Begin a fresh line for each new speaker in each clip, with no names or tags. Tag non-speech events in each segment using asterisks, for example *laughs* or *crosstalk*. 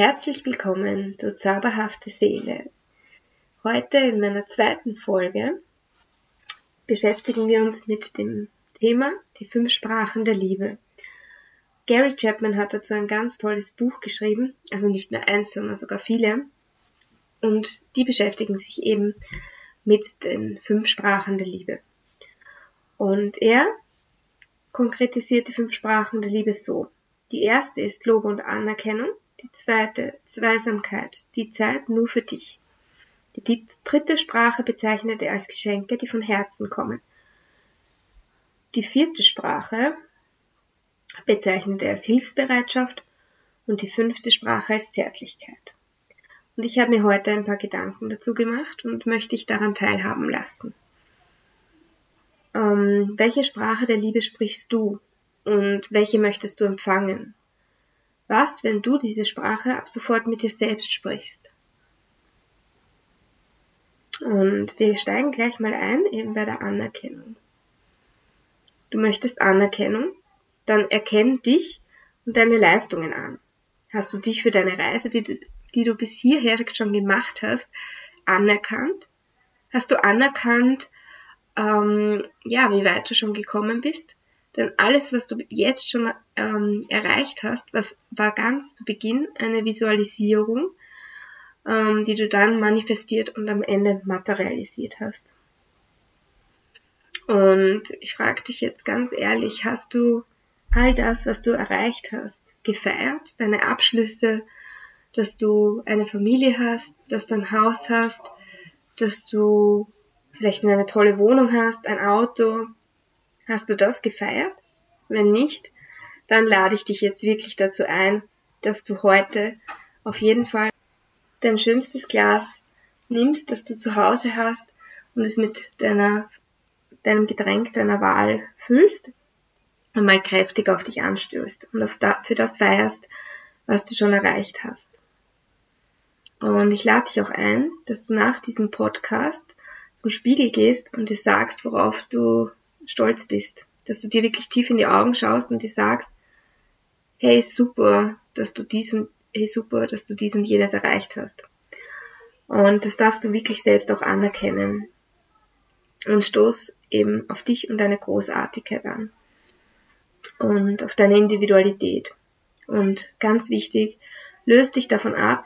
Herzlich willkommen, du zauberhafte Seele. Heute in meiner zweiten Folge beschäftigen wir uns mit dem Thema die fünf Sprachen der Liebe. Gary Chapman hat dazu ein ganz tolles Buch geschrieben, also nicht nur eins, sondern sogar viele. Und die beschäftigen sich eben mit den fünf Sprachen der Liebe. Und er konkretisiert die fünf Sprachen der Liebe so. Die erste ist Lob und Anerkennung, die zweite Zweisamkeit, die Zeit nur für dich. Die dritte Sprache bezeichnet er als Geschenke, die von Herzen kommen. Die vierte Sprache bezeichnet er als Hilfsbereitschaft und die fünfte Sprache als Zärtlichkeit. Und ich habe mir heute ein paar Gedanken dazu gemacht und möchte dich daran teilhaben lassen. Ähm, welche Sprache der Liebe sprichst du und welche möchtest du empfangen? Was, wenn du diese Sprache ab sofort mit dir selbst sprichst? Und wir steigen gleich mal ein, eben bei der Anerkennung. Du möchtest Anerkennung, dann erkenn dich und deine Leistungen an. Hast du dich für deine Reise, die du, die du bis hierher schon gemacht hast, anerkannt? Hast du anerkannt, ähm, ja, wie weit du schon gekommen bist? Denn alles, was du jetzt schon ähm, erreicht hast, was war ganz zu Beginn eine Visualisierung, ähm, die du dann manifestiert und am Ende materialisiert hast. Und ich frage dich jetzt ganz ehrlich, hast du all das, was du erreicht hast, gefeiert, deine Abschlüsse, dass du eine Familie hast, dass du ein Haus hast, dass du vielleicht eine tolle Wohnung hast, ein Auto, Hast du das gefeiert? Wenn nicht, dann lade ich dich jetzt wirklich dazu ein, dass du heute auf jeden Fall dein schönstes Glas nimmst, das du zu Hause hast und es mit deiner, deinem Getränk deiner Wahl füllst und mal kräftig auf dich anstößt und da, für das feierst, was du schon erreicht hast. Und ich lade dich auch ein, dass du nach diesem Podcast zum Spiegel gehst und dir sagst, worauf du stolz bist, dass du dir wirklich tief in die Augen schaust und dir sagst, hey, super, dass du diesen, hey, super, dass du diesen jenes erreicht hast. Und das darfst du wirklich selbst auch anerkennen. Und stoß eben auf dich und deine Großartigkeit an. Und auf deine Individualität. Und ganz wichtig, löst dich davon ab,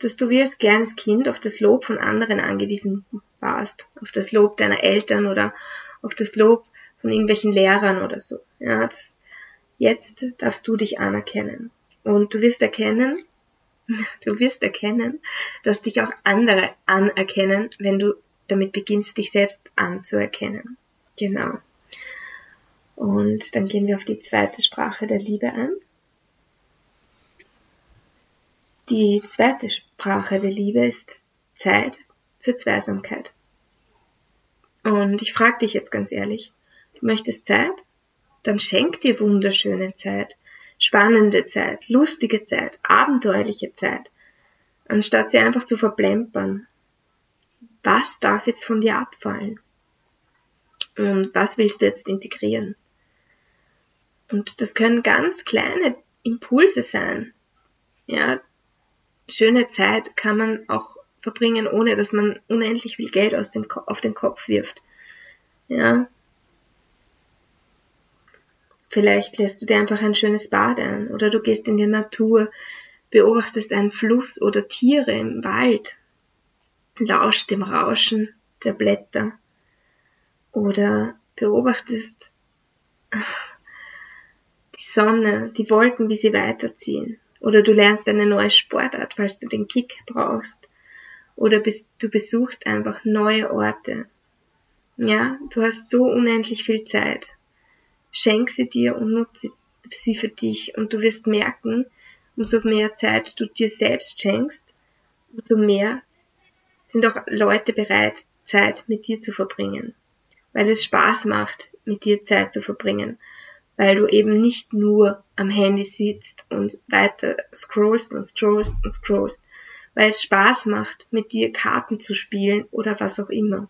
dass du wie als kleines Kind auf das Lob von anderen angewiesen warst. Auf das Lob deiner Eltern oder auf das Lob von irgendwelchen Lehrern oder so. Ja, das, jetzt darfst du dich anerkennen. Und du wirst erkennen, *laughs* du wirst erkennen, dass dich auch andere anerkennen, wenn du damit beginnst, dich selbst anzuerkennen. Genau. Und dann gehen wir auf die zweite Sprache der Liebe ein. Die zweite Sprache der Liebe ist Zeit für Zweisamkeit. Und ich frage dich jetzt ganz ehrlich, möchtest Zeit? Dann schenk dir wunderschöne Zeit, spannende Zeit, lustige Zeit, abenteuerliche Zeit, anstatt sie einfach zu verplempern. Was darf jetzt von dir abfallen? Und was willst du jetzt integrieren? Und das können ganz kleine Impulse sein. Ja, schöne Zeit kann man auch verbringen, ohne dass man unendlich viel Geld aus dem, auf den Kopf wirft. Ja, Vielleicht lässt du dir einfach ein schönes Bad ein oder du gehst in die Natur, beobachtest einen Fluss oder Tiere im Wald, lauscht dem Rauschen der Blätter oder beobachtest die Sonne, die Wolken, wie sie weiterziehen. Oder du lernst eine neue Sportart, falls du den Kick brauchst. Oder du besuchst einfach neue Orte. Ja, du hast so unendlich viel Zeit. Schenk sie dir und nutze sie für dich und du wirst merken, umso mehr Zeit du dir selbst schenkst, umso mehr sind auch Leute bereit, Zeit mit dir zu verbringen. Weil es Spaß macht, mit dir Zeit zu verbringen. Weil du eben nicht nur am Handy sitzt und weiter scrollst und scrollst und scrollst. weil es Spaß macht, mit dir Karten zu spielen oder was auch immer.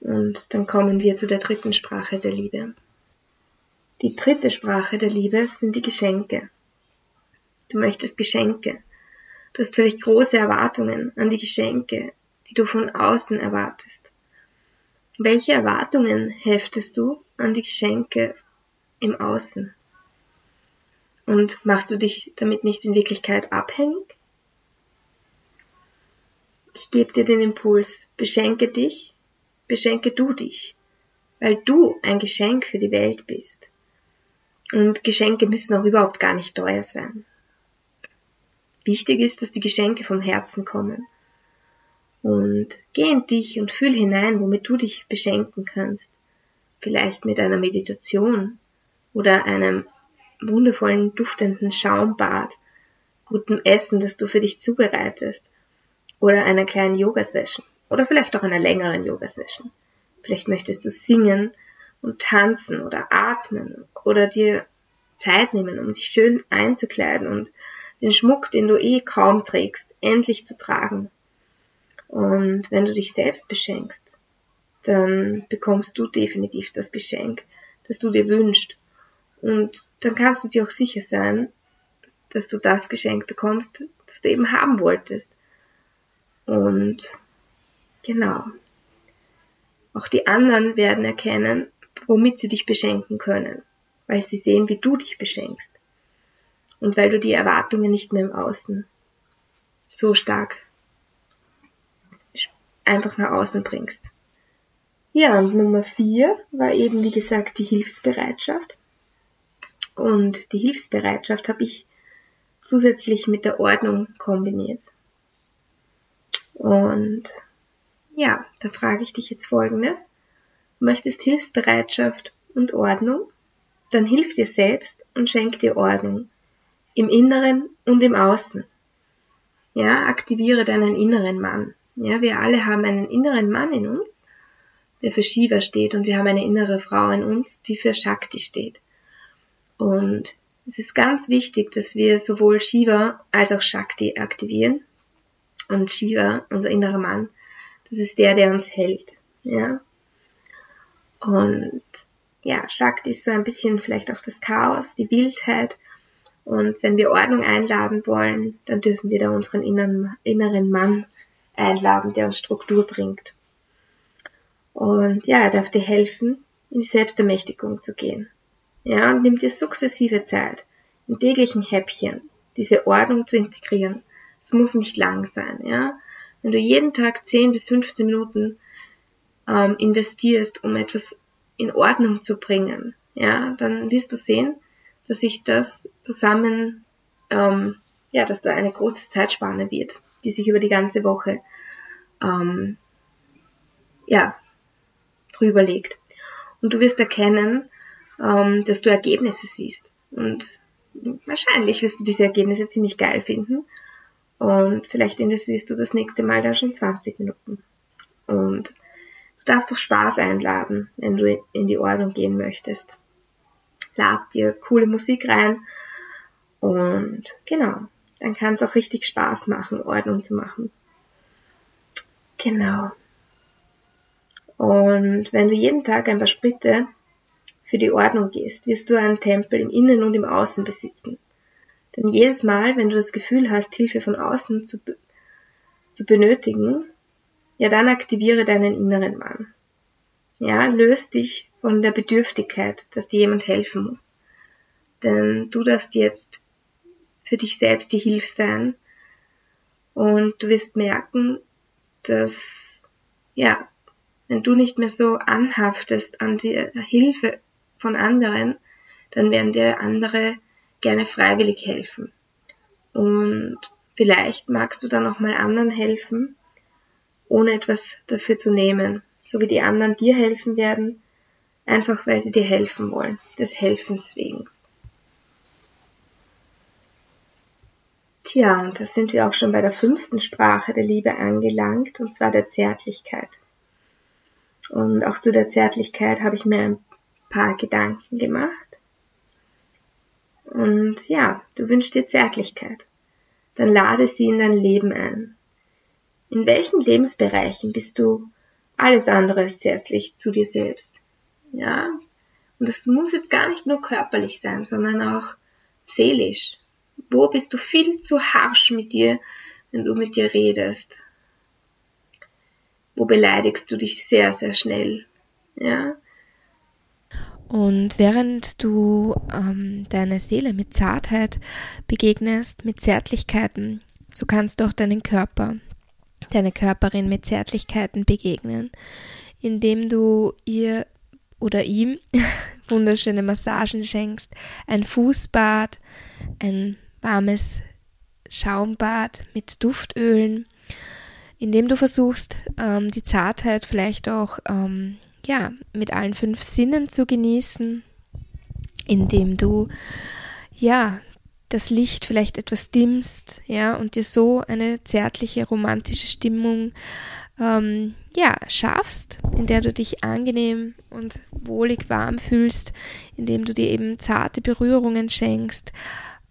Und dann kommen wir zu der dritten Sprache der Liebe. Die dritte Sprache der Liebe sind die Geschenke. Du möchtest Geschenke. Du hast vielleicht große Erwartungen an die Geschenke, die du von außen erwartest. Welche Erwartungen heftest du an die Geschenke im Außen? Und machst du dich damit nicht in Wirklichkeit abhängig? Ich gebe dir den Impuls, beschenke dich, beschenke du dich, weil du ein Geschenk für die Welt bist. Und Geschenke müssen auch überhaupt gar nicht teuer sein. Wichtig ist, dass die Geschenke vom Herzen kommen. Und geh in dich und fühl hinein, womit du dich beschenken kannst. Vielleicht mit einer Meditation oder einem wundervollen, duftenden Schaumbad, gutem Essen, das du für dich zubereitest, oder einer kleinen Yoga-Session, oder vielleicht auch einer längeren Yoga-Session. Vielleicht möchtest du singen und tanzen oder atmen oder dir Zeit nehmen, um dich schön einzukleiden und den Schmuck, den du eh kaum trägst, endlich zu tragen. Und wenn du dich selbst beschenkst, dann bekommst du definitiv das Geschenk, das du dir wünschst. Und dann kannst du dir auch sicher sein, dass du das Geschenk bekommst, das du eben haben wolltest. Und genau. Auch die anderen werden erkennen, womit sie dich beschenken können, weil sie sehen, wie du dich beschenkst. Und weil du die Erwartungen nicht mehr im Außen so stark einfach nach außen bringst. Ja, und Nummer vier war eben, wie gesagt, die Hilfsbereitschaft. Und die Hilfsbereitschaft habe ich zusätzlich mit der Ordnung kombiniert. Und ja, da frage ich dich jetzt Folgendes. Möchtest Hilfsbereitschaft und Ordnung? Dann hilf dir selbst und schenk dir Ordnung. Im Inneren und im Außen. Ja, aktiviere deinen inneren Mann. Ja, wir alle haben einen inneren Mann in uns, der für Shiva steht und wir haben eine innere Frau in uns, die für Shakti steht. Und es ist ganz wichtig, dass wir sowohl Shiva als auch Shakti aktivieren. Und Shiva, unser innerer Mann, das ist der, der uns hält. Ja. Und ja, Shakti ist so ein bisschen vielleicht auch das Chaos, die Wildheit. Und wenn wir Ordnung einladen wollen, dann dürfen wir da unseren inneren, inneren Mann einladen, der uns Struktur bringt. Und ja, er darf dir helfen, in die Selbstermächtigung zu gehen. Ja, und nimm dir sukzessive Zeit, in täglichen Häppchen, diese Ordnung zu integrieren. Es muss nicht lang sein, ja. Wenn du jeden Tag 10 bis 15 Minuten ähm, investierst, um etwas in Ordnung zu bringen, ja, dann wirst du sehen, dass sich das zusammen, ähm, ja, dass da eine große Zeitspanne wird, die sich über die ganze Woche, ähm, ja, drüber legt. Und du wirst erkennen, ähm, dass du Ergebnisse siehst. Und wahrscheinlich wirst du diese Ergebnisse ziemlich geil finden. Und vielleicht investierst du das nächste Mal dann schon 20 Minuten. Und du darfst doch Spaß einladen, wenn du in die Ordnung gehen möchtest. Lad dir coole Musik rein. Und genau, dann kann es auch richtig Spaß machen, Ordnung zu machen. Genau. Und wenn du jeden Tag ein paar Schritte für die Ordnung gehst, wirst du einen Tempel im Innen und im Außen besitzen. Denn jedes Mal, wenn du das Gefühl hast, Hilfe von außen zu, zu benötigen, ja, dann aktiviere deinen inneren Mann. Ja, löst dich von der Bedürftigkeit, dass dir jemand helfen muss. Denn du darfst jetzt für dich selbst die Hilfe sein und du wirst merken, dass, ja, wenn du nicht mehr so anhaftest an die Hilfe von anderen, dann werden dir andere gerne freiwillig helfen. Und vielleicht magst du dann auch mal anderen helfen, ohne etwas dafür zu nehmen, so wie die anderen dir helfen werden, einfach weil sie dir helfen wollen, des Helfens wegen. Tja, und da sind wir auch schon bei der fünften Sprache der Liebe angelangt, und zwar der Zärtlichkeit. Und auch zu der Zärtlichkeit habe ich mir ein paar Gedanken gemacht. Und ja, du wünschst dir Zärtlichkeit. dann lade sie in dein Leben ein. In welchen Lebensbereichen bist du alles andere als zärtlich zu dir selbst? Ja? Und das muss jetzt gar nicht nur körperlich sein, sondern auch seelisch. Wo bist du viel zu harsch mit dir, wenn du mit dir redest? Wo beleidigst du dich sehr, sehr schnell? Ja?
Und während du ähm, deine Seele mit Zartheit begegnest, mit Zärtlichkeiten, so kannst du auch deinen Körper, deine Körperin mit Zärtlichkeiten begegnen, indem du ihr oder ihm *laughs* wunderschöne Massagen schenkst, ein Fußbad, ein warmes Schaumbad mit Duftölen, indem du versuchst, ähm, die Zartheit vielleicht auch ähm, ja, mit allen fünf Sinnen zu genießen, indem du ja das Licht vielleicht etwas dimmst, ja, und dir so eine zärtliche, romantische Stimmung ähm, ja, schaffst, in der du dich angenehm und wohlig warm fühlst, indem du dir eben zarte Berührungen schenkst.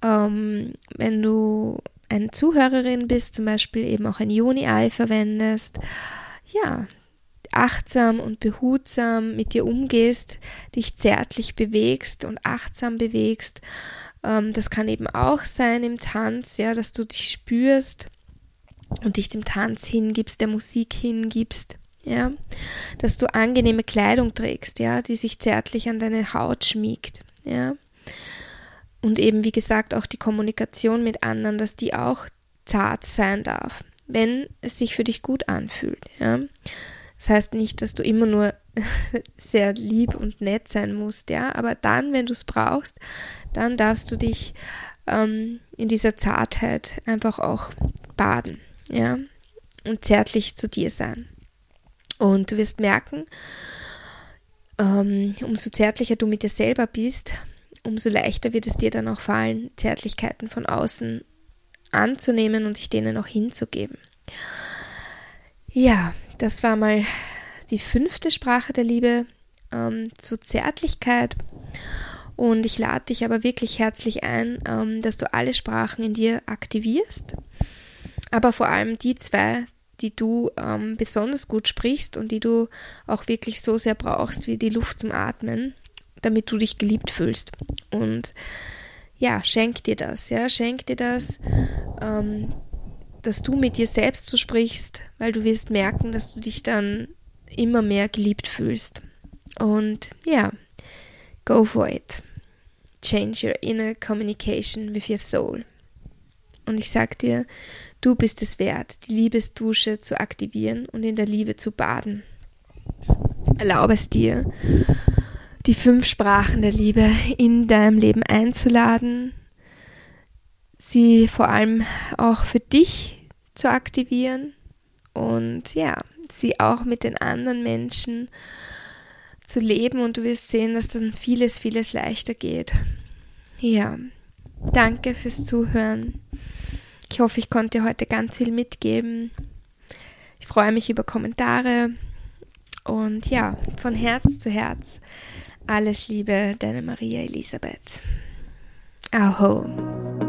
Ähm, wenn du eine Zuhörerin bist, zum Beispiel eben auch ein Juni-Ei verwendest, ja, achtsam und behutsam mit dir umgehst, dich zärtlich bewegst und achtsam bewegst. Ähm, das kann eben auch sein im Tanz, ja, dass du dich spürst und dich dem Tanz hingibst, der Musik hingibst, ja, dass du angenehme Kleidung trägst, ja, die sich zärtlich an deine Haut schmiegt, ja. Und eben, wie gesagt, auch die Kommunikation mit anderen, dass die auch zart sein darf, wenn es sich für dich gut anfühlt, ja. Das heißt nicht, dass du immer nur *laughs* sehr lieb und nett sein musst, ja, aber dann, wenn du es brauchst, dann darfst du dich ähm, in dieser Zartheit einfach auch baden, ja, und zärtlich zu dir sein. Und du wirst merken, ähm, umso zärtlicher du mit dir selber bist, umso leichter wird es dir dann auch fallen, Zärtlichkeiten von außen anzunehmen und dich denen auch hinzugeben. Ja, das war mal die fünfte Sprache der Liebe ähm, zur Zärtlichkeit. Und ich lade dich aber wirklich herzlich ein, ähm, dass du alle Sprachen in dir aktivierst. Aber vor allem die zwei, die du ähm, besonders gut sprichst und die du auch wirklich so sehr brauchst wie die Luft zum Atmen, damit du dich geliebt fühlst. Und ja, schenk dir das, ja, schenk dir das. Ähm, dass du mit dir selbst so sprichst, weil du wirst merken, dass du dich dann immer mehr geliebt fühlst. Und ja, go for it. Change your inner communication with your soul. Und ich sag dir, du bist es wert, die Liebesdusche zu aktivieren und in der Liebe zu baden. Erlaube es dir, die fünf Sprachen der Liebe in deinem Leben einzuladen sie vor allem auch für dich zu aktivieren und ja, sie auch mit den anderen Menschen zu leben und du wirst sehen, dass dann vieles, vieles leichter geht. Ja, danke fürs Zuhören. Ich hoffe, ich konnte heute ganz viel mitgeben. Ich freue mich über Kommentare und ja, von Herz zu Herz. Alles Liebe, deine Maria Elisabeth. Aho.